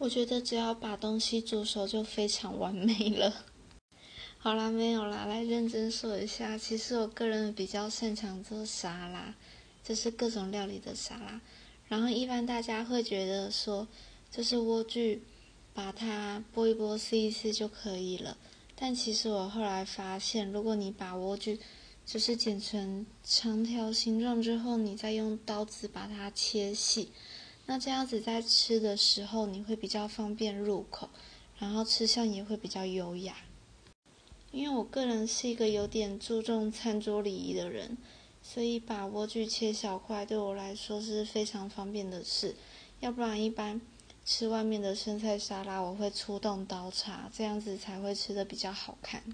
我觉得只要把东西煮熟就非常完美了。好啦，没有啦，来认真说一下。其实我个人比较擅长做沙拉，就是各种料理的沙拉。然后一般大家会觉得说，就是莴苣，把它剥一剥、撕一撕就可以了。但其实我后来发现，如果你把莴苣就是剪成长条形状之后，你再用刀子把它切细，那这样子在吃的时候你会比较方便入口，然后吃相也会比较优雅。因为我个人是一个有点注重餐桌礼仪的人，所以把莴苣切小块对我来说是非常方便的事。要不然一般吃外面的生菜沙拉，我会出动刀叉，这样子才会吃的比较好看。